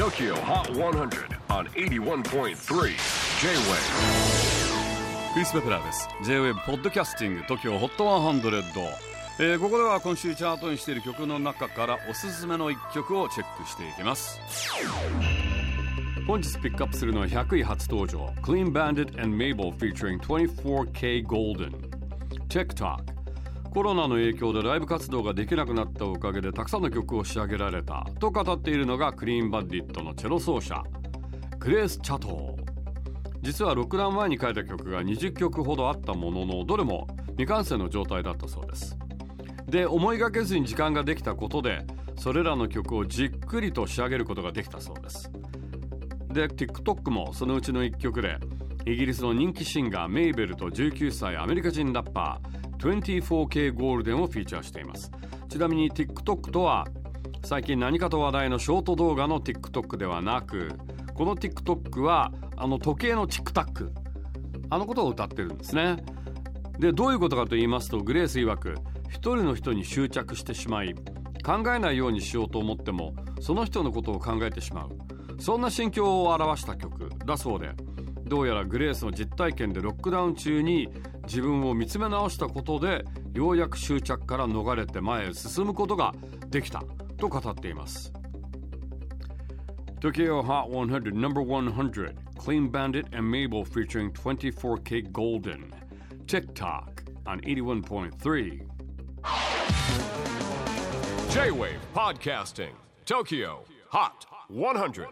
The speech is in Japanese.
TOKYO HOT 100 on 81.3 J-WAVE クリス・ベプラーです。J-WAVE ポッドキャスティング TOKYO HOT 100、えー、ここでは今週チャートにしている曲の中からおすすめの一曲をチェックしていきます。本日ピックアップするのは100位初登場。Clean Bandit and Mabel featuring 24K Golden TikTok コロナの影響でライブ活動ができなくなったおかげでたくさんの曲を仕上げられたと語っているのがクリーンバンディットのチェロ奏者グレース・チャトー。実はロックダウン前に書いた曲が20曲ほどあったもののどれも未完成の状態だったそうです。で思いがけずに時間ができたことでそれらの曲をじっくりと仕上げることができたそうです。で TikTok もそのうちの1曲でイギリスの人気シンガーメイベルと19歳アメリカ人ラッパー 24K ゴールデンをフィーチャーしています。ちなみに TikTok とは最近何かと話題のショート動画の TikTok ではなくこの TikTok はあの時計のチックタック。あのことを歌ってるんですね。でどういうことかと言いますとグレース曰く一人の人に執着してしまい考えないようにしようと思ってもその人のことを考えてしまう。そんな心境を表した曲だそうで。どうやらグレースの実体験でロックダウン中に自分を見つめ直したことでようやく執着から逃れて前へ進むことができたと語っています Tokyo Hot 100 Number 100 Clean Bandit and Mabel featuring 24K Golden TikTok on 81.3 J-WAVE PODCASTING TOKYO HOT 100